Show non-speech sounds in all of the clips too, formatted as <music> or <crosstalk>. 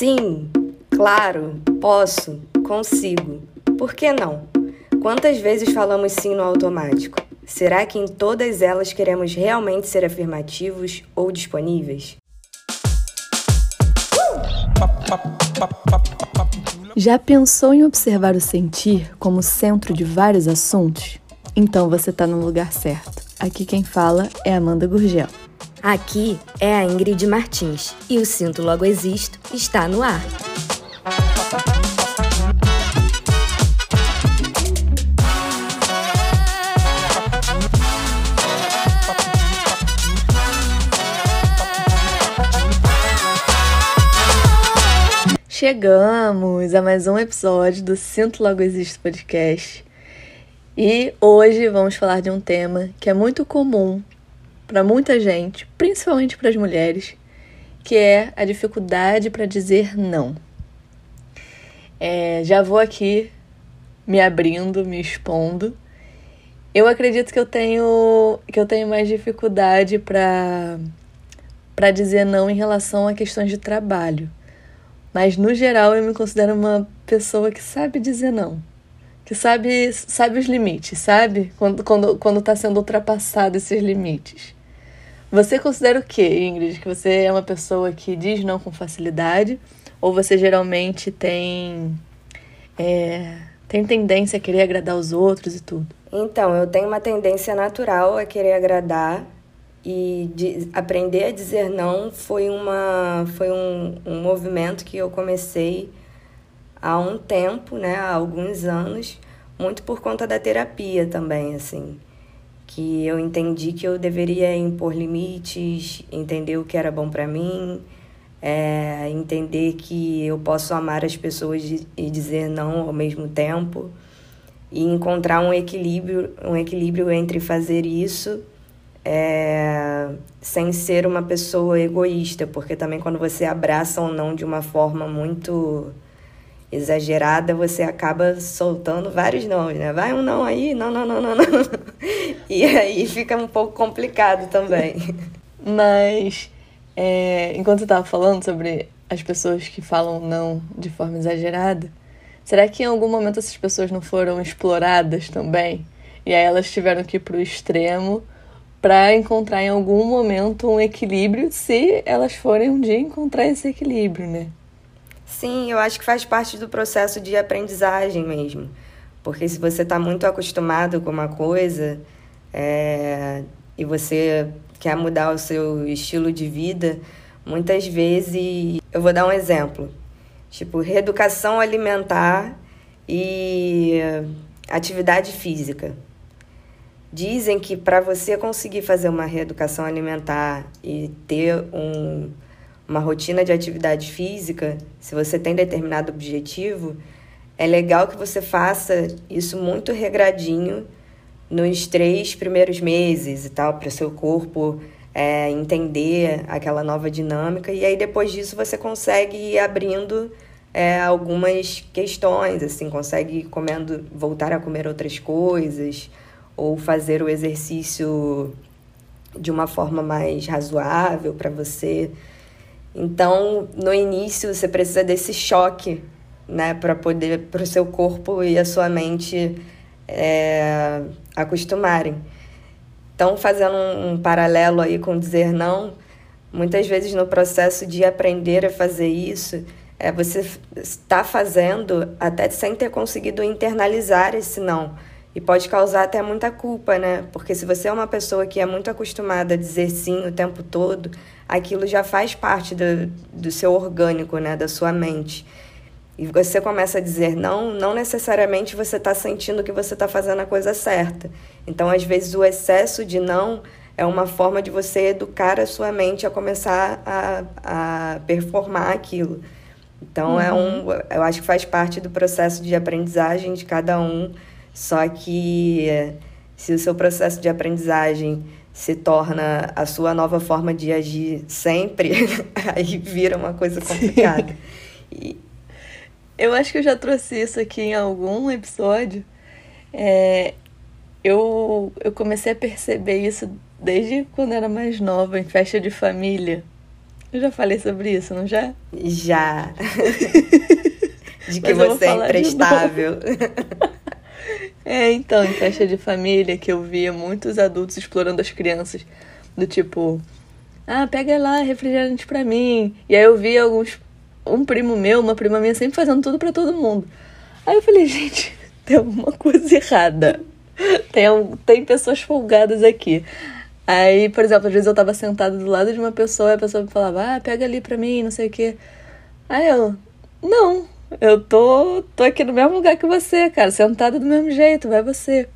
Sim, claro, posso, consigo. Por que não? Quantas vezes falamos sim no automático? Será que em todas elas queremos realmente ser afirmativos ou disponíveis? Já pensou em observar o sentir como centro de vários assuntos? Então você está no lugar certo. Aqui quem fala é Amanda Gurgel. Aqui é a Ingrid Martins e o Sinto Logo Existo está no ar. Chegamos a mais um episódio do Sinto Logo Existo podcast. E hoje vamos falar de um tema que é muito comum para muita gente, principalmente para as mulheres, que é a dificuldade para dizer não. É, já vou aqui me abrindo, me expondo. Eu acredito que eu tenho que eu tenho mais dificuldade para para dizer não em relação a questões de trabalho. Mas no geral eu me considero uma pessoa que sabe dizer não. Que sabe, sabe os limites, sabe? Quando, quando, quando tá sendo ultrapassado esses limites. Você considera o quê, Ingrid? Que você é uma pessoa que diz não com facilidade? Ou você geralmente tem, é, tem tendência a querer agradar os outros e tudo? Então, eu tenho uma tendência natural a querer agradar e de, aprender a dizer não foi, uma, foi um, um movimento que eu comecei há um tempo, né, há alguns anos, muito por conta da terapia também, assim, que eu entendi que eu deveria impor limites, entender o que era bom para mim, é, entender que eu posso amar as pessoas e dizer não ao mesmo tempo e encontrar um equilíbrio, um equilíbrio entre fazer isso é, sem ser uma pessoa egoísta, porque também quando você abraça ou não de uma forma muito exagerada, você acaba soltando vários nomes, né? Vai um não aí, não, não, não, não, não. E aí fica um pouco complicado também. Mas, é, enquanto você estava falando sobre as pessoas que falam não de forma exagerada, será que em algum momento essas pessoas não foram exploradas também? E aí elas tiveram que ir para o extremo para encontrar em algum momento um equilíbrio, se elas forem um dia encontrar esse equilíbrio, né? Sim, eu acho que faz parte do processo de aprendizagem mesmo. Porque se você está muito acostumado com uma coisa é, e você quer mudar o seu estilo de vida, muitas vezes. Eu vou dar um exemplo: tipo, reeducação alimentar e atividade física. Dizem que para você conseguir fazer uma reeducação alimentar e ter um, uma rotina de atividade física, se você tem determinado objetivo, é legal que você faça isso muito regradinho nos três primeiros meses e tal, para o seu corpo é, entender aquela nova dinâmica. E aí depois disso você consegue ir abrindo é, algumas questões, assim, consegue comendo, voltar a comer outras coisas ou fazer o exercício de uma forma mais razoável para você. Então, no início, você precisa desse choque, né, para poder, para o seu corpo e a sua mente é, acostumarem. Então, fazendo um, um paralelo aí com dizer não, muitas vezes no processo de aprender a fazer isso, é, você está fazendo até sem ter conseguido internalizar esse não. E pode causar até muita culpa, né? Porque se você é uma pessoa que é muito acostumada a dizer sim o tempo todo, aquilo já faz parte do, do seu orgânico, né? Da sua mente. E você começa a dizer não, não necessariamente você está sentindo que você está fazendo a coisa certa. Então, às vezes, o excesso de não é uma forma de você educar a sua mente a começar a, a performar aquilo. Então, uhum. é um, eu acho que faz parte do processo de aprendizagem de cada um só que se o seu processo de aprendizagem se torna a sua nova forma de agir sempre, <laughs> aí vira uma coisa complicada. E... Eu acho que eu já trouxe isso aqui em algum episódio. É, eu, eu comecei a perceber isso desde quando era mais nova, em festa de família. Eu já falei sobre isso, não já? Já. <laughs> de que você é imprestável. <laughs> é, então, em festa de família que eu via muitos adultos explorando as crianças. Do tipo, ah, pega lá refrigerante pra mim. E aí eu via alguns. Um primo meu, uma prima minha sempre fazendo tudo para todo mundo. Aí eu falei, <laughs> gente, tem alguma coisa errada. Tem, tem pessoas folgadas aqui. Aí, por exemplo, às vezes eu tava sentada do lado de uma pessoa e a pessoa me falava, ah, pega ali pra mim, não sei o quê. Aí eu, não, eu tô, tô aqui no mesmo lugar que você, cara, sentada do mesmo jeito, vai você.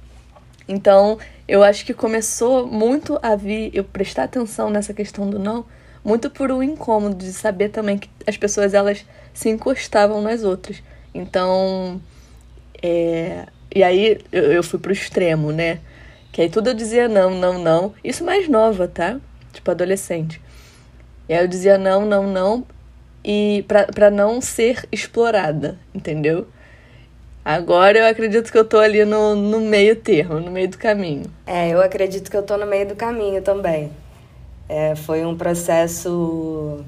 Então, eu acho que começou muito a vir, eu prestar atenção nessa questão do não, muito por um incômodo de saber também que as pessoas, elas se encostavam nas outras. Então, é, e aí eu, eu fui pro extremo, né? Que aí tudo eu dizia não, não, não. Isso mais nova, tá? Tipo, adolescente. E aí eu dizia não, não, não. E pra não ser explorada, entendeu? Agora eu acredito que eu tô ali no, no meio termo, no meio do caminho. É, eu acredito que eu tô no meio do caminho também. É, foi um processo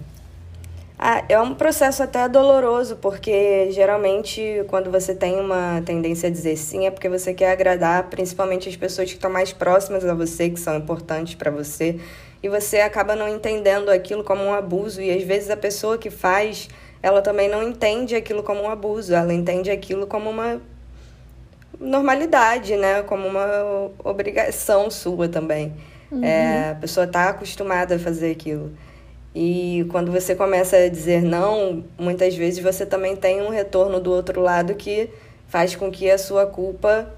ah, é um processo até doloroso, porque geralmente quando você tem uma tendência a dizer sim é porque você quer agradar principalmente as pessoas que estão mais próximas a você, que são importantes para você, e você acaba não entendendo aquilo como um abuso, e às vezes a pessoa que faz, ela também não entende aquilo como um abuso, ela entende aquilo como uma normalidade, né? Como uma obrigação sua também. Uhum. É, a pessoa está acostumada a fazer aquilo. E quando você começa a dizer não, muitas vezes você também tem um retorno do outro lado que faz com que a sua culpa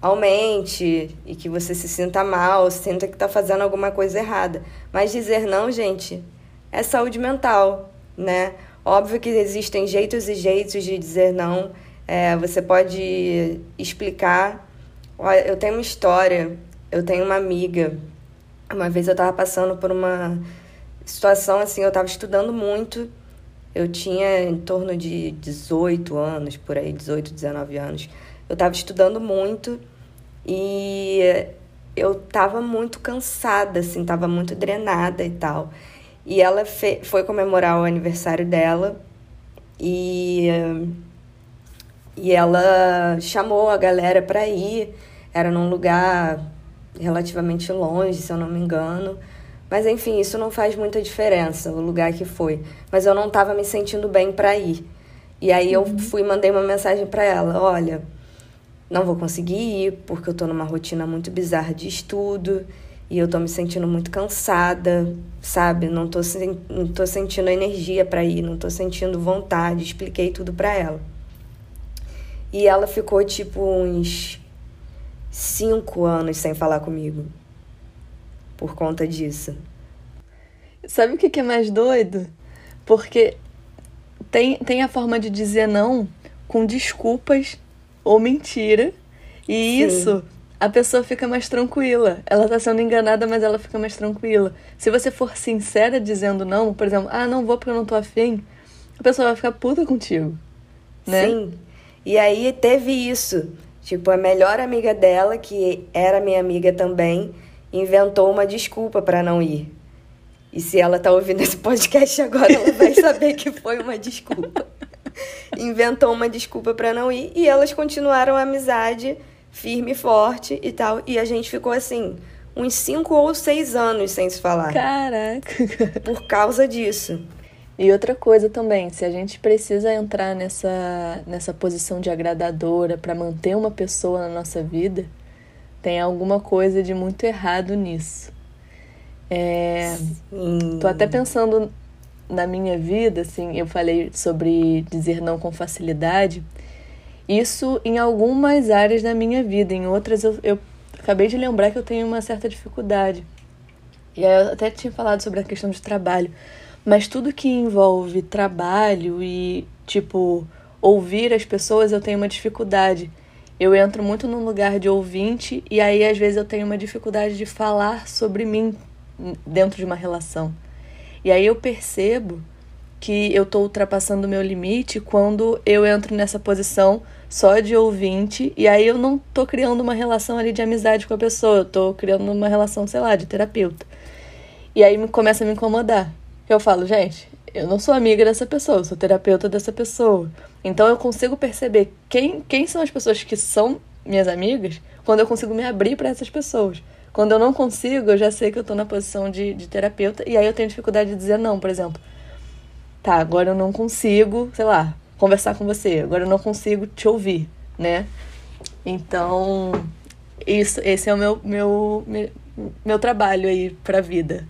aumente e que você se sinta mal, sinta que está fazendo alguma coisa errada. Mas dizer não, gente, é saúde mental, né? Óbvio que existem jeitos e jeitos de dizer não. É, você pode explicar. Eu tenho uma história, eu tenho uma amiga. Uma vez eu estava passando por uma situação assim, eu estava estudando muito. Eu tinha em torno de 18 anos, por aí, 18, 19 anos. Eu estava estudando muito e eu estava muito cansada, assim, estava muito drenada e tal. E ela foi comemorar o aniversário dela e, e ela chamou a galera para ir. Era num lugar relativamente longe, se eu não me engano. Mas enfim, isso não faz muita diferença, o lugar que foi. Mas eu não estava me sentindo bem para ir. E aí eu uhum. fui mandei uma mensagem para ela, olha, não vou conseguir ir porque eu tô numa rotina muito bizarra de estudo e eu tô me sentindo muito cansada, sabe? Não tô, não tô sentindo energia para ir, não tô sentindo vontade. Expliquei tudo para ela. E ela ficou tipo uns cinco anos sem falar comigo por conta disso. Sabe o que é mais doido? Porque tem, tem a forma de dizer não com desculpas ou mentira. E Sim. isso a pessoa fica mais tranquila. Ela tá sendo enganada, mas ela fica mais tranquila. Se você for sincera dizendo não, por exemplo, ah, não vou porque eu não tô afim, a pessoa vai ficar puta contigo. Né? Sim. E aí teve isso. Tipo, a melhor amiga dela, que era minha amiga também, inventou uma desculpa para não ir. E se ela tá ouvindo esse podcast agora, ela vai saber que foi uma desculpa. <laughs> <laughs> Inventou uma desculpa para não ir e elas continuaram a amizade firme e forte e tal. E a gente ficou assim, uns cinco ou seis anos sem se falar. Caraca! <laughs> Por causa disso. E outra coisa também, se a gente precisa entrar nessa, nessa posição de agradadora para manter uma pessoa na nossa vida, tem alguma coisa de muito errado nisso. É, tô até pensando na minha vida, assim, eu falei sobre dizer não com facilidade. Isso em algumas áreas da minha vida, em outras eu, eu acabei de lembrar que eu tenho uma certa dificuldade. E eu até tinha falado sobre a questão de trabalho, mas tudo que envolve trabalho e, tipo, ouvir as pessoas, eu tenho uma dificuldade eu entro muito num lugar de ouvinte e aí às vezes eu tenho uma dificuldade de falar sobre mim dentro de uma relação. E aí eu percebo que eu estou ultrapassando o meu limite quando eu entro nessa posição só de ouvinte e aí eu não estou criando uma relação ali de amizade com a pessoa, eu estou criando uma relação, sei lá, de terapeuta. E aí me começa a me incomodar. Eu falo, gente, eu não sou amiga dessa pessoa, eu sou terapeuta dessa pessoa. Então eu consigo perceber quem, quem são as pessoas que são minhas amigas quando eu consigo me abrir para essas pessoas. Quando eu não consigo, eu já sei que eu tô na posição de, de terapeuta e aí eu tenho dificuldade de dizer não, por exemplo. Tá, agora eu não consigo, sei lá, conversar com você, agora eu não consigo te ouvir, né? Então, isso, esse é o meu, meu, meu, trabalho aí pra vida.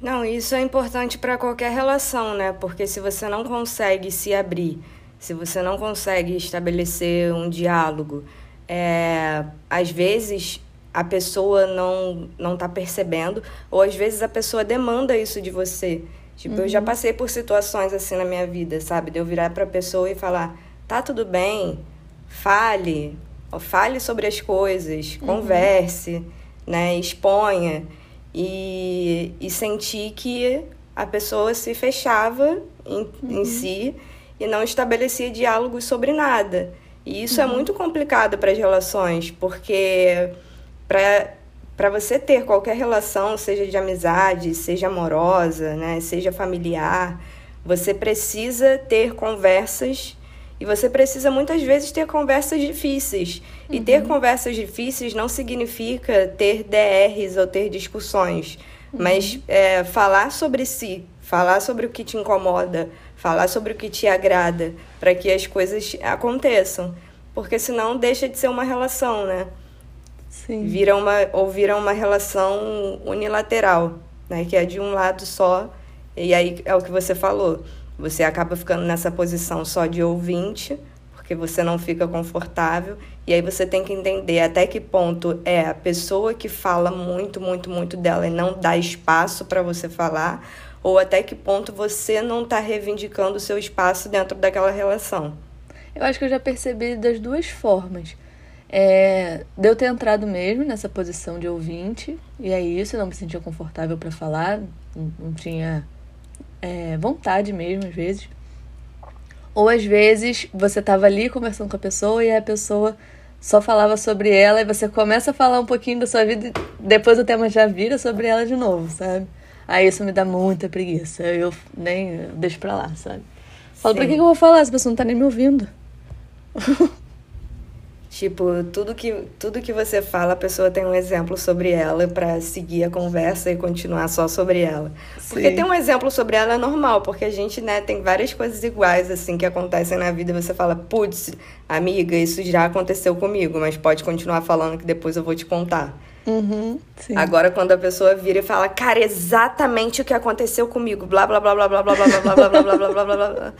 Não, isso é importante para qualquer relação, né? Porque se você não consegue se abrir, se você não consegue estabelecer um diálogo, é, às vezes a pessoa não não tá percebendo, ou às vezes a pessoa demanda isso de você. Tipo, uhum. eu já uhum. passei por situações assim na minha vida, sabe? De eu virar pra pessoa e falar: tá tudo bem, fale, fale sobre as coisas, uhum. converse, né? Exponha e, e senti que a pessoa se fechava em, uhum. em si e não estabelecia diálogos sobre nada. E isso é uhum. é muito complicado para as relações, porque para você ter qualquer relação, seja de amizade, seja amorosa, né, seja familiar, você precisa ter conversas e você precisa muitas vezes ter conversas difíceis. Uhum. E ter uhum. conversas difíceis não significa ter DRs ou ter discussões, uhum. mas é, falar sobre si, falar sobre o que te incomoda, falar sobre o que te agrada, para que as coisas aconteçam. Porque senão deixa de ser uma relação, né? Sim. Vira uma, ou vira uma relação unilateral, né? Que é de um lado só. E aí é o que você falou você acaba ficando nessa posição só de ouvinte, porque você não fica confortável, e aí você tem que entender até que ponto é a pessoa que fala muito, muito, muito dela e não dá espaço para você falar, ou até que ponto você não está reivindicando o seu espaço dentro daquela relação. Eu acho que eu já percebi das duas formas. É, de eu ter entrado mesmo nessa posição de ouvinte, e é isso, eu não me sentia confortável para falar, não, não tinha é, vontade mesmo, às vezes. Ou às vezes você tava ali conversando com a pessoa e a pessoa só falava sobre ela e você começa a falar um pouquinho da sua vida e depois o tema já vira sobre ela de novo, sabe? Aí isso me dá muita preguiça. Eu nem deixo pra lá, sabe? Falo, Sim. pra que eu vou falar? Essa pessoa não tá nem me ouvindo. <laughs> Tipo, tudo que, tudo que você fala, a pessoa tem um exemplo sobre ela para seguir a conversa e continuar só sobre ela. Sim. Porque ter um exemplo sobre ela é normal, porque a gente, né, tem várias coisas iguais, assim, que acontecem na vida. Você fala, putz, amiga, isso já aconteceu comigo, mas pode continuar falando que depois eu vou te contar. Uhum, Agora, quando a pessoa vira e fala, cara, exatamente o que aconteceu comigo, blá, blá, blá, blá, blá, blá, blá, blá, blá, blá, blá, blá, blá, blá, blá.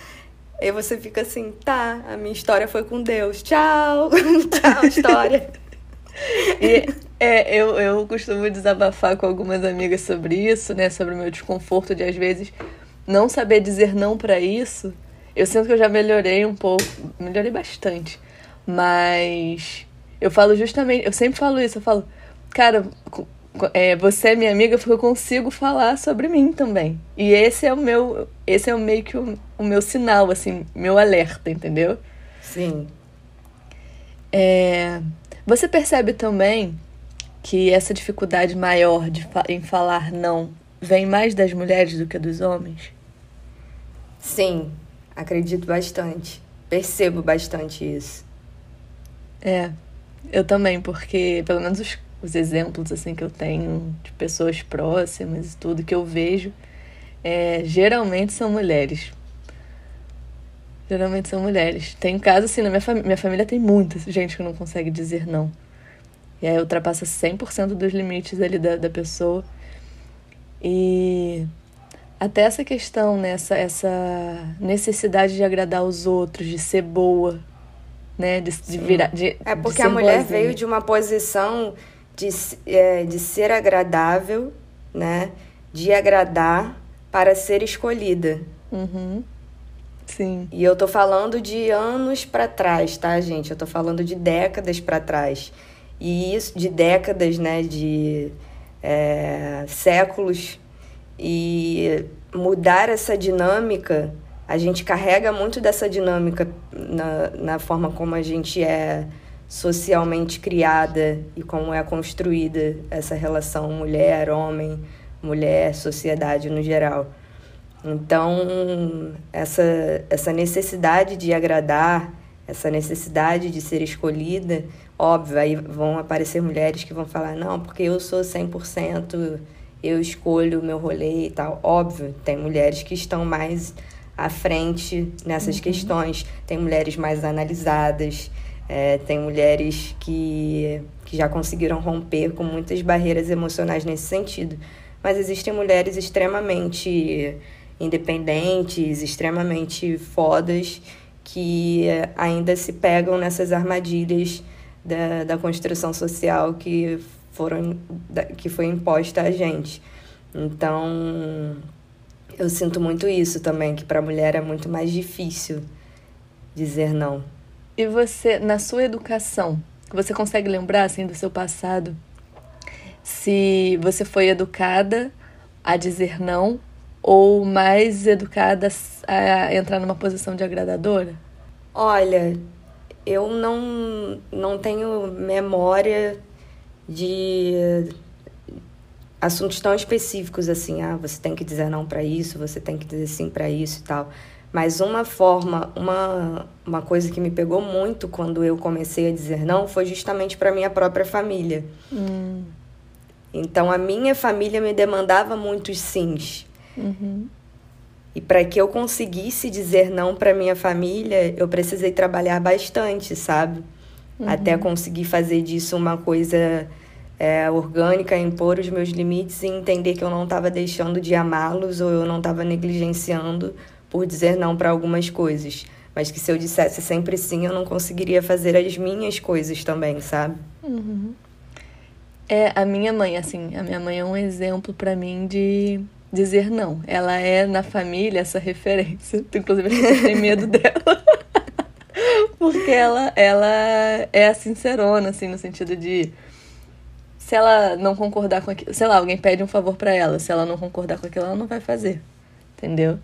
Aí você fica assim, tá, a minha história foi com Deus. Tchau! <laughs> Tchau, história. e é, eu, eu costumo desabafar com algumas amigas sobre isso, né? Sobre o meu desconforto de, às vezes, não saber dizer não para isso. Eu sinto que eu já melhorei um pouco, melhorei bastante. Mas eu falo justamente, eu sempre falo isso, eu falo, cara, é, você é minha amiga porque eu consigo falar sobre mim também. E esse é o meu, esse é o meio que o, o meu sinal, assim, meu alerta, entendeu? Sim. É, você percebe também que essa dificuldade maior de, em falar não vem mais das mulheres do que dos homens? Sim, acredito bastante. Percebo bastante isso. É, eu também, porque pelo menos os os exemplos assim que eu tenho de pessoas próximas e tudo que eu vejo, é, geralmente são mulheres. Geralmente são mulheres. Tem casos assim, na minha, fami minha família tem muita gente que não consegue dizer não. E aí ultrapassa 100% dos limites ali da, da pessoa. E até essa questão, né? essa, essa necessidade de agradar os outros, de ser boa, né? De, de virar. De, é porque a mulher boazinha. veio de uma posição de, é, de ser agradável, né? De agradar para ser escolhida. Uhum. Sim. E eu tô falando de anos para trás, tá, gente? Eu tô falando de décadas para trás. E isso, de décadas, né? De é, séculos. E mudar essa dinâmica, a gente carrega muito dessa dinâmica na, na forma como a gente é socialmente criada e como é construída essa relação mulher-homem, mulher-sociedade no geral. Então, essa, essa necessidade de agradar, essa necessidade de ser escolhida, óbvio, aí vão aparecer mulheres que vão falar: não, porque eu sou 100%, eu escolho o meu rolê e tal. Óbvio, tem mulheres que estão mais à frente nessas uhum. questões, tem mulheres mais analisadas, é, tem mulheres que, que já conseguiram romper com muitas barreiras emocionais nesse sentido. Mas existem mulheres extremamente independentes, extremamente fodas, que ainda se pegam nessas armadilhas da, da construção social que, foram, que foi imposta a gente. Então, eu sinto muito isso também, que para a mulher é muito mais difícil dizer não. E você, na sua educação, você consegue lembrar assim do seu passado? Se você foi educada a dizer não ou mais educada a entrar numa posição de agradadora? Olha, eu não, não tenho memória de assuntos tão específicos assim, ah, você tem que dizer não para isso, você tem que dizer sim para isso e tal. Mas uma forma, uma, uma coisa que me pegou muito quando eu comecei a dizer não foi justamente para minha própria família. Hum. Então a minha família me demandava muitos sims. Uhum. E para que eu conseguisse dizer não para minha família, eu precisei trabalhar bastante, sabe? Uhum. Até conseguir fazer disso uma coisa é, orgânica, impor os meus limites e entender que eu não estava deixando de amá-los ou eu não estava negligenciando por dizer não para algumas coisas. Mas que se eu dissesse sempre sim, eu não conseguiria fazer as minhas coisas também, sabe? Uhum. É, a minha mãe, assim, a minha mãe é um exemplo para mim de dizer não. Ela é na família essa referência. <laughs> Inclusive, gente tem medo dela. <laughs> Porque ela, ela é a sincerona, assim, no sentido de. Se ela não concordar com aquilo. Sei lá, alguém pede um favor para ela. Se ela não concordar com aquilo, ela não vai fazer. Entendeu?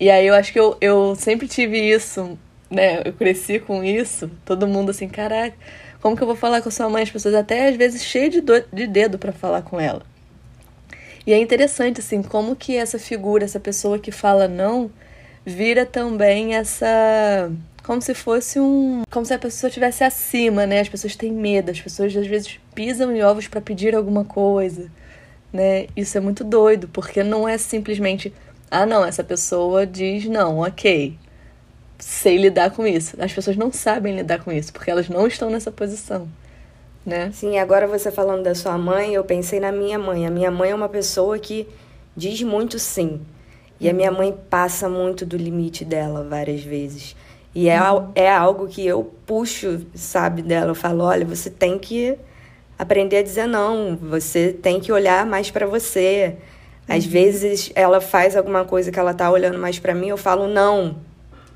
E aí eu acho que eu, eu sempre tive isso, né? Eu cresci com isso. Todo mundo assim, caraca, como que eu vou falar com sua mãe? As pessoas até às vezes cheias de, de dedo para falar com ela. E é interessante, assim, como que essa figura, essa pessoa que fala não, vira também essa. Como se fosse um. Como se a pessoa estivesse acima, né? As pessoas têm medo, as pessoas às vezes pisam em ovos para pedir alguma coisa, né? Isso é muito doido, porque não é simplesmente. Ah, não, essa pessoa diz não, ok. Sei lidar com isso. As pessoas não sabem lidar com isso, porque elas não estão nessa posição né? Sim, agora você falando da sua mãe, eu pensei na minha mãe. A minha mãe é uma pessoa que diz muito sim. E a minha mãe passa muito do limite dela várias vezes. E é, é algo que eu puxo, sabe, dela. Eu falo: olha, você tem que aprender a dizer não, você tem que olhar mais para você. Às uhum. vezes ela faz alguma coisa que ela tá olhando mais para mim, eu falo: não,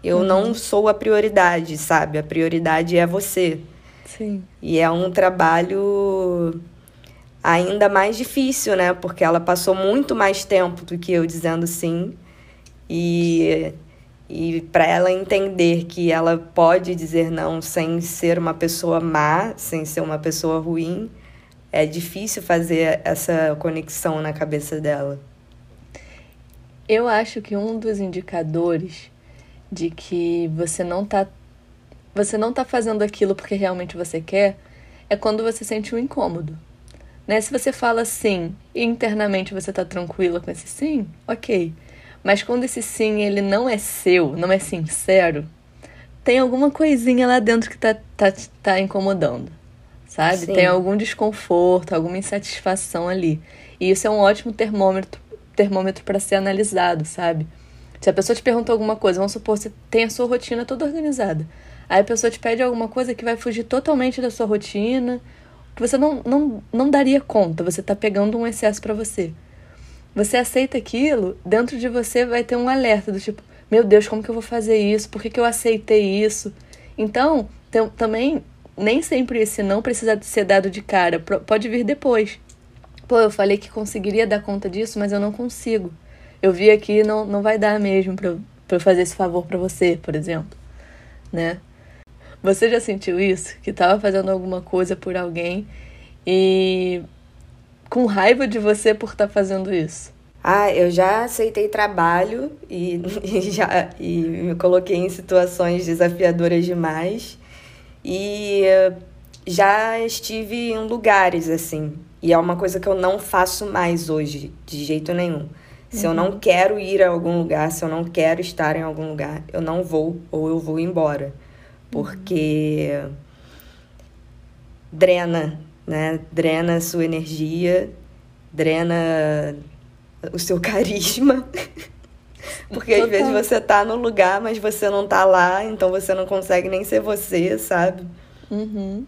eu uhum. não sou a prioridade, sabe? A prioridade é você. Sim. E é um trabalho ainda mais difícil, né? Porque ela passou muito mais tempo do que eu dizendo sim. E, e para ela entender que ela pode dizer não sem ser uma pessoa má, sem ser uma pessoa ruim, é difícil fazer essa conexão na cabeça dela. Eu acho que um dos indicadores de que você não está você não está fazendo aquilo porque realmente você quer, é quando você sente um incômodo. Né? Se você fala sim e internamente você está tranquila com esse sim, ok. Mas quando esse sim ele não é seu, não é sincero, tem alguma coisinha lá dentro que tá, tá, tá incomodando, sabe? Sim. Tem algum desconforto, alguma insatisfação ali. E isso é um ótimo termômetro termômetro para ser analisado, sabe? Se a pessoa te pergunta alguma coisa, vamos supor, você tem a sua rotina toda organizada. Aí a pessoa te pede alguma coisa que vai fugir totalmente da sua rotina, que você não, não, não daria conta, você está pegando um excesso para você. Você aceita aquilo, dentro de você vai ter um alerta do tipo, meu Deus, como que eu vou fazer isso? Por que, que eu aceitei isso? Então, tem, também, nem sempre esse não precisa ser dado de cara, pode vir depois. Pô, eu falei que conseguiria dar conta disso, mas eu não consigo. Eu vi aqui não não vai dar mesmo para eu fazer esse favor para você, por exemplo, né? Você já sentiu isso? Que estava fazendo alguma coisa por alguém e com raiva de você por estar tá fazendo isso? Ah, eu já aceitei trabalho e, <laughs> e já e me coloquei em situações desafiadoras demais. E já estive em lugares assim. E é uma coisa que eu não faço mais hoje, de jeito nenhum. Se uhum. eu não uhum. quero ir a algum lugar, se eu não quero estar em algum lugar, eu não vou ou eu vou embora. Porque uhum. drena, né? Drena a sua energia, drena o seu <laughs> carisma. Porque Total. às vezes você tá no lugar, mas você não tá lá, então você não consegue nem ser você, sabe? Uhum.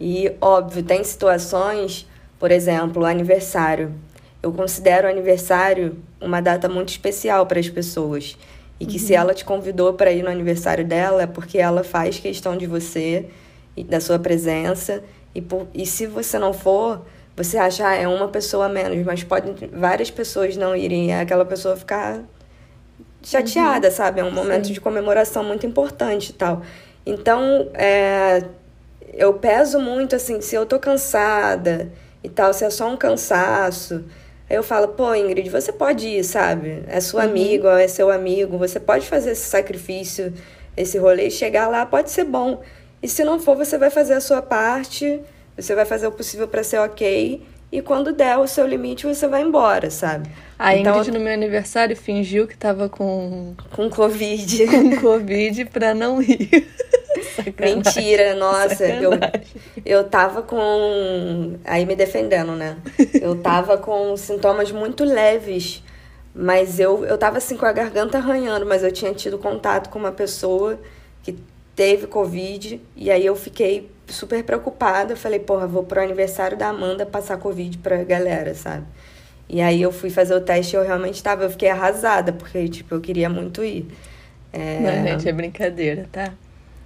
E, óbvio, tem situações, por exemplo, aniversário. Eu considero o aniversário uma data muito especial para as pessoas. E que uhum. se ela te convidou para ir no aniversário dela, é porque ela faz questão de você, e da sua presença. E, por, e se você não for, você acha, ah, é uma pessoa menos, mas pode várias pessoas não irem e aquela pessoa ficar chateada, uhum. sabe? É um momento Sim. de comemoração muito importante e tal. Então, é, eu peso muito, assim, se eu tô cansada e tal, se é só um cansaço. Aí eu falo, pô, Ingrid, você pode ir, sabe? É seu uhum. amigo, é seu amigo, você pode fazer esse sacrifício, esse rolê e chegar lá, pode ser bom. E se não for, você vai fazer a sua parte você vai fazer o possível para ser ok. E quando der o seu limite, você vai embora, sabe? A então, Ingrid, no meu aniversário, fingiu que tava com... Com Covid. <laughs> Com Covid pra não ir. <laughs> Mentira, nossa. Eu, eu tava com... Aí me defendendo, né? Eu tava com sintomas muito leves. Mas eu, eu tava assim com a garganta arranhando. Mas eu tinha tido contato com uma pessoa que teve Covid. E aí eu fiquei super preocupada. Falei, porra, vou pro aniversário da Amanda passar Covid pra galera, sabe? E aí eu fui fazer o teste e eu realmente tava, eu fiquei arrasada, porque, tipo, eu queria muito ir. É... Não, gente, é brincadeira, tá?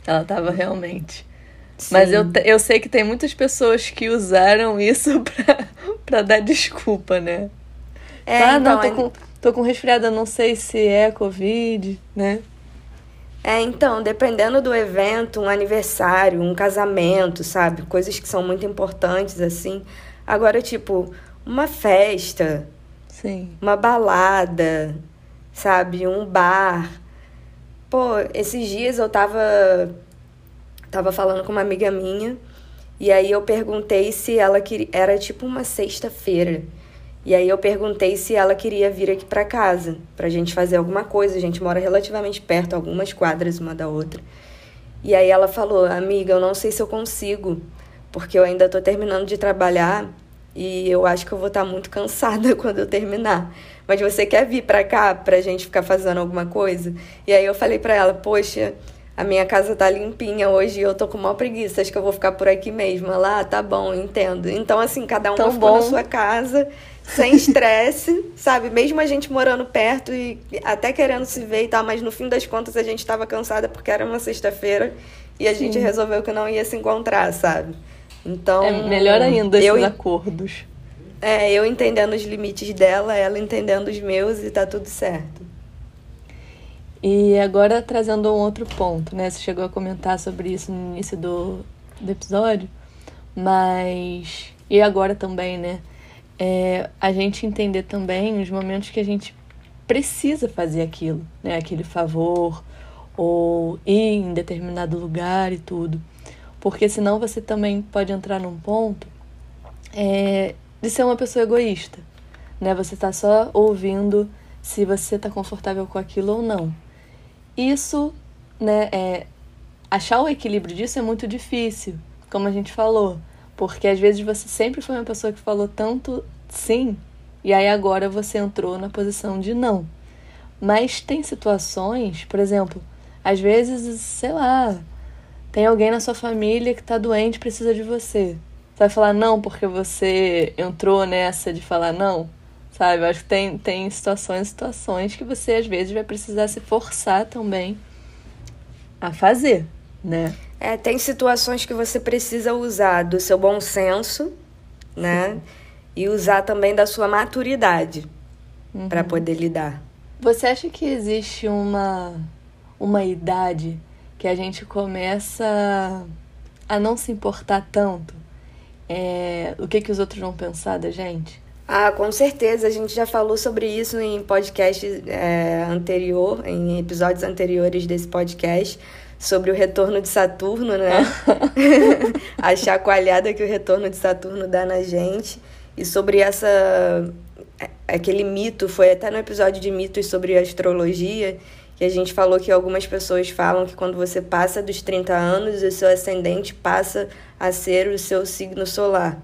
Ela tava realmente. Sim. Mas eu, eu sei que tem muitas pessoas que usaram isso <laughs> pra, pra dar desculpa, né? É, ah, então, não, tô, é... com, tô com resfriada, não sei se é Covid, né? É, então, dependendo do evento, um aniversário, um casamento, sabe? Coisas que são muito importantes, assim. Agora, tipo, uma festa, Sim. uma balada, sabe? Um bar. Pô, esses dias eu tava, tava falando com uma amiga minha, e aí eu perguntei se ela queria. Era tipo uma sexta-feira. E aí eu perguntei se ela queria vir aqui para casa, pra gente fazer alguma coisa. A gente mora relativamente perto, algumas quadras uma da outra. E aí ela falou: "Amiga, eu não sei se eu consigo, porque eu ainda tô terminando de trabalhar e eu acho que eu vou estar tá muito cansada <laughs> quando eu terminar. Mas você quer vir para cá pra gente ficar fazendo alguma coisa?" E aí eu falei para ela: "Poxa, a minha casa tá limpinha hoje e eu tô com uma preguiça, acho que eu vou ficar por aqui mesmo. Ela, ah, tá bom, entendo. Então, assim, cada um ficou na sua casa sem estresse, <laughs> sabe? Mesmo a gente morando perto e até querendo se ver e tal, mas no fim das contas a gente estava cansada porque era uma sexta-feira e a Sim. gente resolveu que não ia se encontrar, sabe? Então. É melhor ainda esses eu, acordos. É, eu entendendo os limites dela, ela entendendo os meus e tá tudo certo. E agora trazendo um outro ponto, né? Você chegou a comentar sobre isso no início do, do episódio, mas. E agora também, né? é, a gente entender também os momentos que a gente precisa fazer aquilo, né? Aquele favor ou ir em determinado lugar e tudo. Porque senão você também pode entrar num ponto é, de ser uma pessoa egoísta, né? Você tá só ouvindo se você tá confortável com aquilo ou não. Isso, né, é, achar o equilíbrio disso é muito difícil, como a gente falou. Porque às vezes você sempre foi uma pessoa que falou tanto sim, e aí agora você entrou na posição de não. Mas tem situações, por exemplo, às vezes, sei lá, tem alguém na sua família que tá doente e precisa de você. Você vai falar não porque você entrou nessa de falar não? Sabe? Eu acho que tem, tem situações situações que você às vezes vai precisar se forçar também a fazer, né? É, tem situações que você precisa usar do seu bom senso, né? E usar também da sua maturidade uhum. para poder lidar. Você acha que existe uma, uma idade que a gente começa a não se importar tanto? É, o que, que os outros vão pensar da gente? Ah, com certeza. A gente já falou sobre isso em podcast é, anterior, em episódios anteriores desse podcast, sobre o retorno de Saturno, né? <laughs> <laughs> a chacoalhada que o retorno de Saturno dá na gente. E sobre essa. É, aquele mito, foi até no episódio de mitos sobre astrologia, que a gente falou que algumas pessoas falam que quando você passa dos 30 anos, o seu ascendente passa a ser o seu signo solar.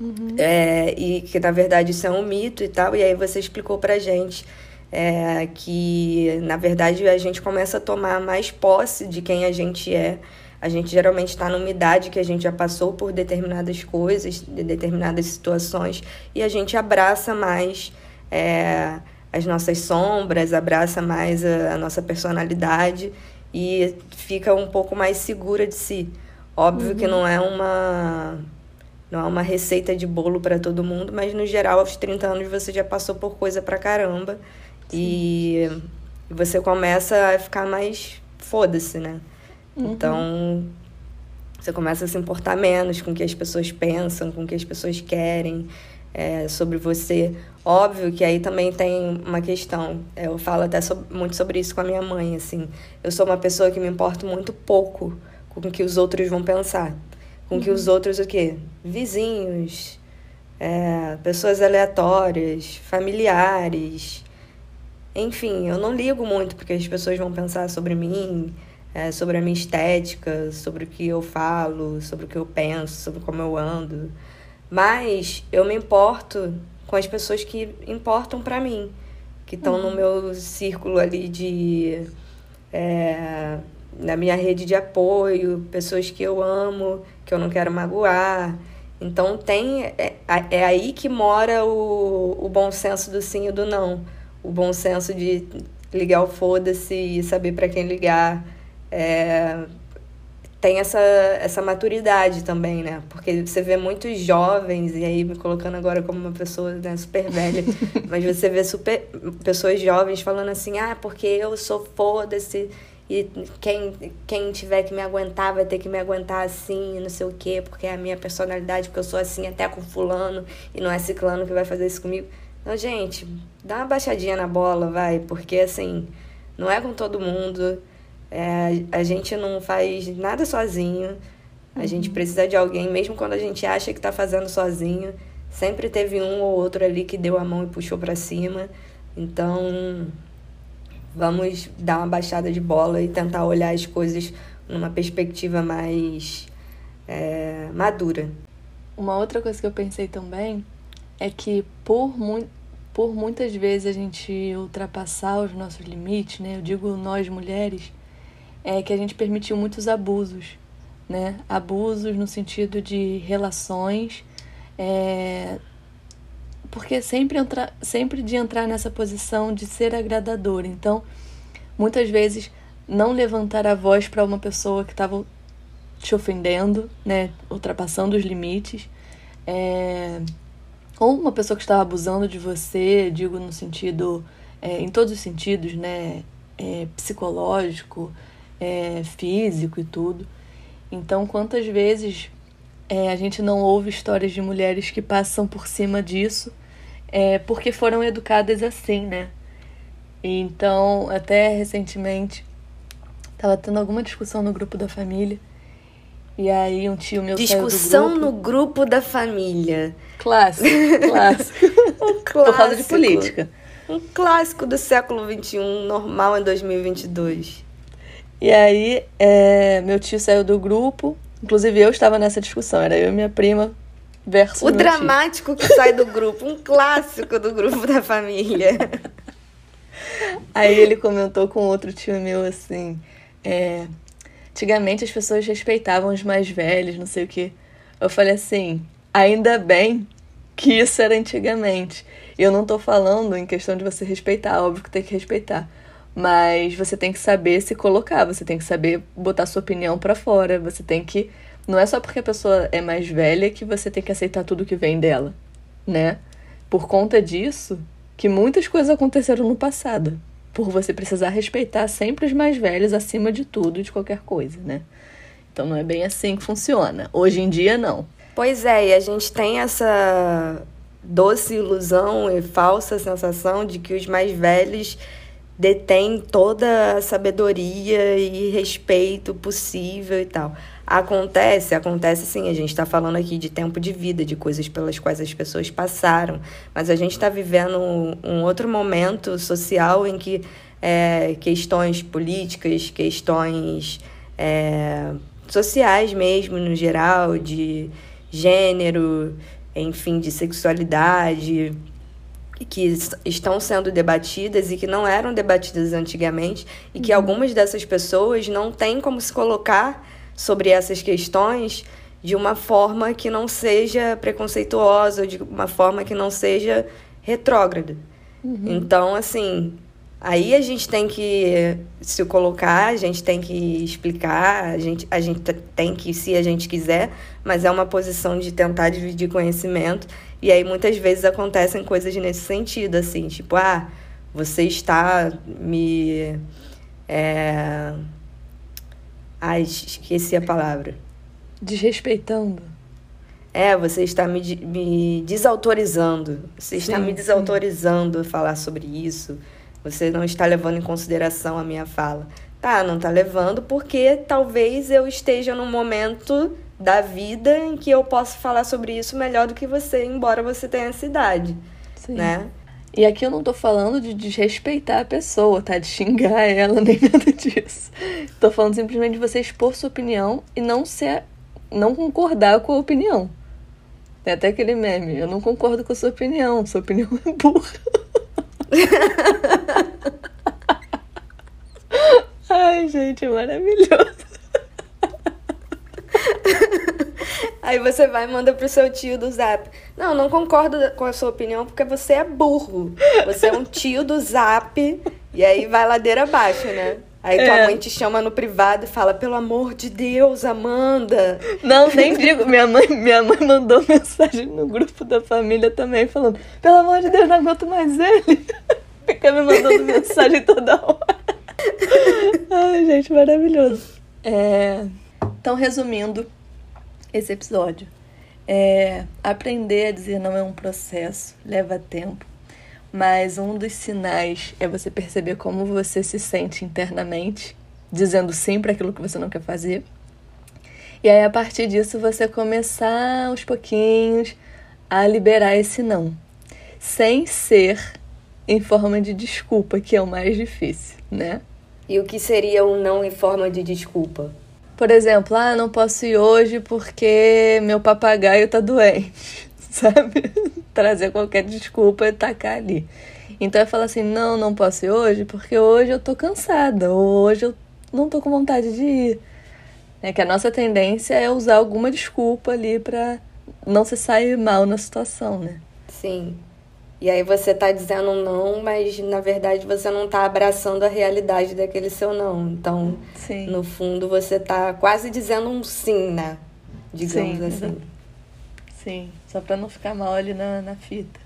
Uhum. É, e que na verdade isso é um mito e tal, e aí você explicou pra gente é, que na verdade a gente começa a tomar mais posse de quem a gente é. A gente geralmente está numa idade que a gente já passou por determinadas coisas, de determinadas situações, e a gente abraça mais é, as nossas sombras, abraça mais a, a nossa personalidade e fica um pouco mais segura de si. Óbvio uhum. que não é uma não é uma receita de bolo para todo mundo, mas no geral, aos 30 anos você já passou por coisa pra caramba. Sim. E você começa a ficar mais foda-se, né? Uhum. Então, você começa a se importar menos com o que as pessoas pensam, com o que as pessoas querem é, sobre você. Óbvio que aí também tem uma questão. Eu falo até muito sobre isso com a minha mãe, assim. Eu sou uma pessoa que me importo muito pouco com o que os outros vão pensar com que os uhum. outros o quê? Vizinhos, é, pessoas aleatórias, familiares. Enfim, eu não ligo muito porque as pessoas vão pensar sobre mim, é, sobre a minha estética, sobre o que eu falo, sobre o que eu penso, sobre como eu ando. Mas eu me importo com as pessoas que importam para mim, que estão uhum. no meu círculo ali de. É, na minha rede de apoio, pessoas que eu amo, que eu não quero magoar. Então tem é, é aí que mora o, o bom senso do sim e do não. O bom senso de ligar o foda-se e saber para quem ligar. É, tem essa, essa maturidade também, né? Porque você vê muitos jovens, e aí me colocando agora como uma pessoa né, super velha, <laughs> mas você vê super, pessoas jovens falando assim, ah, porque eu sou foda-se e quem, quem tiver que me aguentar vai ter que me aguentar assim, não sei o quê, porque é a minha personalidade, porque eu sou assim até com fulano e não é ciclano que vai fazer isso comigo. Então, gente, dá uma baixadinha na bola, vai, porque assim, não é com todo mundo, é, a gente não faz nada sozinho, a uhum. gente precisa de alguém, mesmo quando a gente acha que tá fazendo sozinho, sempre teve um ou outro ali que deu a mão e puxou para cima. Então, vamos dar uma baixada de bola e tentar olhar as coisas numa perspectiva mais é, madura. Uma outra coisa que eu pensei também é que por, mu por muitas vezes a gente ultrapassar os nossos limites, né? Eu digo nós mulheres, é que a gente permitiu muitos abusos, né? Abusos no sentido de relações, é, porque sempre, entra, sempre de entrar nessa posição de ser agradador. Então, muitas vezes, não levantar a voz para uma pessoa que estava te ofendendo, né, ultrapassando os limites, é, ou uma pessoa que estava abusando de você, digo no sentido, é, em todos os sentidos, né, é, psicológico, é, físico e tudo. Então, quantas vezes é, a gente não ouve histórias de mulheres que passam por cima disso é, porque foram educadas assim, né? Então, até recentemente, tava tendo alguma discussão no grupo da família. E aí um tio meu Discussão grupo. no grupo da família. Clássico, <laughs> clássico. um clássico. Por causa de política. Um clássico do século XXI, normal em 2022. E aí, é, meu tio saiu do grupo. Inclusive, eu estava nessa discussão. Era eu e minha prima versus O dramático que sai do grupo, um clássico do grupo da família. <laughs> Aí ele comentou com outro tio meu assim: é, antigamente as pessoas respeitavam os mais velhos, não sei o que. Eu falei assim: ainda bem que isso era antigamente. Eu não tô falando em questão de você respeitar, óbvio que tem que respeitar. Mas você tem que saber se colocar, você tem que saber botar sua opinião para fora, você tem que não é só porque a pessoa é mais velha que você tem que aceitar tudo que vem dela, né? Por conta disso, que muitas coisas aconteceram no passado. Por você precisar respeitar sempre os mais velhos acima de tudo de qualquer coisa, né? Então não é bem assim que funciona. Hoje em dia, não. Pois é, e a gente tem essa doce ilusão e falsa sensação de que os mais velhos detêm toda a sabedoria e respeito possível e tal. Acontece, acontece sim. A gente está falando aqui de tempo de vida, de coisas pelas quais as pessoas passaram, mas a gente está vivendo um, um, outro momento social em que é, questões políticas, questões é, sociais mesmo, no geral, de gênero, enfim, de sexualidade, que estão sendo debatidas e que não eram debatidas antigamente, e que uhum. algumas dessas pessoas não têm como se colocar sobre essas questões de uma forma que não seja preconceituosa, de uma forma que não seja retrógrada. Uhum. Então, assim, aí a gente tem que se colocar, a gente tem que explicar, a gente, a gente tem que, se a gente quiser, mas é uma posição de tentar dividir conhecimento. E aí muitas vezes acontecem coisas nesse sentido, assim, tipo, ah, você está me. É, Ai, esqueci a palavra. Desrespeitando. É, você está me, me desautorizando. Você está sim, me desautorizando sim. a falar sobre isso. Você não está levando em consideração a minha fala. Tá, não está levando porque talvez eu esteja num momento da vida em que eu posso falar sobre isso melhor do que você, embora você tenha essa idade, sim. né? E aqui eu não tô falando de desrespeitar a pessoa, tá? De xingar <laughs> ela, nem nada disso. Tô falando simplesmente de você expor sua opinião e não ser. não concordar com a opinião. Tem até aquele meme, eu não concordo com a sua opinião, sua opinião é burra. <laughs> Ai, gente, maravilhoso. Aí você vai e manda pro seu tio do zap. Não, não concordo com a sua opinião porque você é burro. Você é um tio do zap. E aí vai ladeira abaixo, né? Aí tua é. mãe te chama no privado e fala, pelo amor de Deus, Amanda. Não, nem <laughs> digo. Minha mãe, minha mãe mandou <laughs> mensagem no grupo da família também, falando, pelo amor de Deus, não aguento mais ele. <laughs> Fica me mandando mensagem toda hora. Ai, gente, maravilhoso. É... Então, resumindo, esse episódio. É, aprender a dizer não é um processo, leva tempo, mas um dos sinais é você perceber como você se sente internamente, dizendo sim para aquilo que você não quer fazer. E aí, a partir disso, você começar aos pouquinhos a liberar esse não, sem ser em forma de desculpa, que é o mais difícil, né? E o que seria um não em forma de desculpa? Por exemplo, ah, não posso ir hoje porque meu papagaio tá doente, sabe? <laughs> Trazer qualquer desculpa e tacar ali. Então eu falo assim: não, não posso ir hoje porque hoje eu tô cansada, ou hoje eu não tô com vontade de ir. É que a nossa tendência é usar alguma desculpa ali pra não se sair mal na situação, né? Sim. E aí você tá dizendo não, mas na verdade você não tá abraçando a realidade daquele seu não. Então, sim. no fundo, você tá quase dizendo um sim, né? Digamos sim, assim. Sim, só pra não ficar mal ali na, na fita.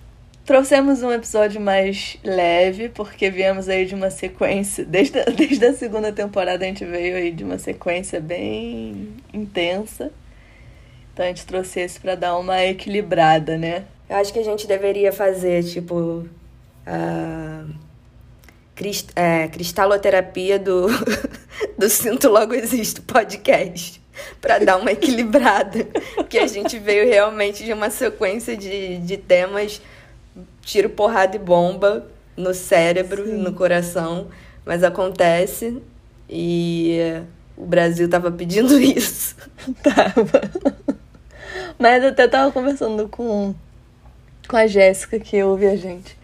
Trouxemos um episódio mais leve, porque viemos aí de uma sequência. <laughs> Desde desde a segunda temporada a gente veio aí de uma sequência bem intensa. Então a gente trouxe esse pra dar uma equilibrada, né? Eu acho que a gente deveria fazer, tipo, a crist é, cristaloterapia do, <laughs> do Sinto Logo Existo podcast para dar uma equilibrada. que a gente veio realmente de uma sequência de, de temas tiro, porrada e bomba no cérebro, Sim. no coração. Mas acontece e o Brasil tava pedindo <laughs> isso. Tava. Mas eu até tava conversando com com a Jéssica, que ouve a gente.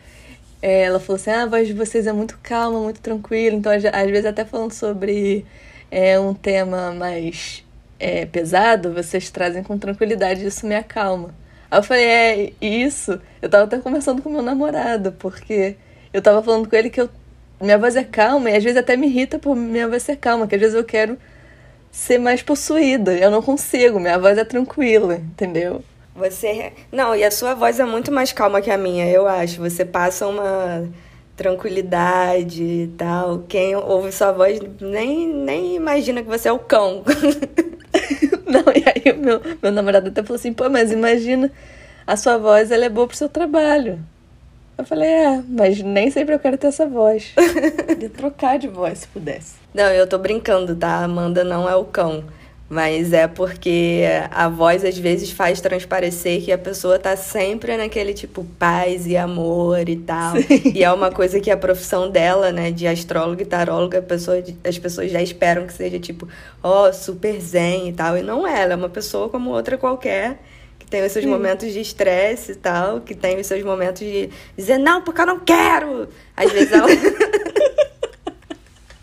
É, ela falou assim: ah, a voz de vocês é muito calma, muito tranquila. Então, às vezes, até falando sobre é, um tema mais é, pesado, vocês trazem com tranquilidade, isso me acalma. Aí eu falei: é, isso. Eu tava até conversando com meu namorado, porque eu tava falando com ele que eu, minha voz é calma e às vezes até me irrita por minha voz ser calma, que às vezes eu quero ser mais possuída. Eu não consigo, minha voz é tranquila, entendeu? Você. Não, e a sua voz é muito mais calma que a minha, eu acho. Você passa uma tranquilidade e tal. Quem ouve sua voz nem, nem imagina que você é o cão. <laughs> Não, e aí o meu, meu namorado até falou assim, pô, mas imagina a sua voz ela é boa pro seu trabalho. Eu falei, é, mas nem sempre eu quero ter essa voz. <laughs> Podia trocar de voz se pudesse. Não, eu tô brincando, tá? Amanda não é o cão. Mas é porque a voz às vezes faz transparecer que a pessoa tá sempre naquele tipo paz e amor e tal. Sim. E é uma coisa que a profissão dela, né, de astróloga e taróloga, pessoa, as pessoas já esperam que seja tipo, ó, oh, super zen e tal. E não é, ela é uma pessoa como outra qualquer que tem os seus Sim. momentos de estresse e tal, que tem os seus momentos de dizer, não, porque eu não quero. Às vezes ela. <laughs>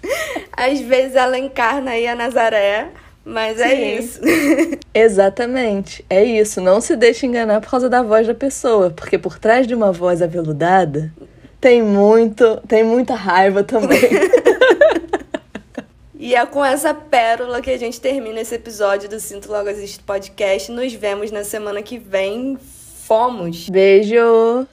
<laughs> Às vezes ela encarna aí a Nazaré, mas é Sim. é isso. <laughs> Exatamente, é isso. Não se deixe enganar por causa da voz da pessoa, porque por trás de uma voz aveludada tem muito, tem muita raiva também. <laughs> E é com essa pérola que a gente termina esse episódio do Sinto Logo Existe Podcast. Nos vemos na semana que vem. Fomos! Beijo!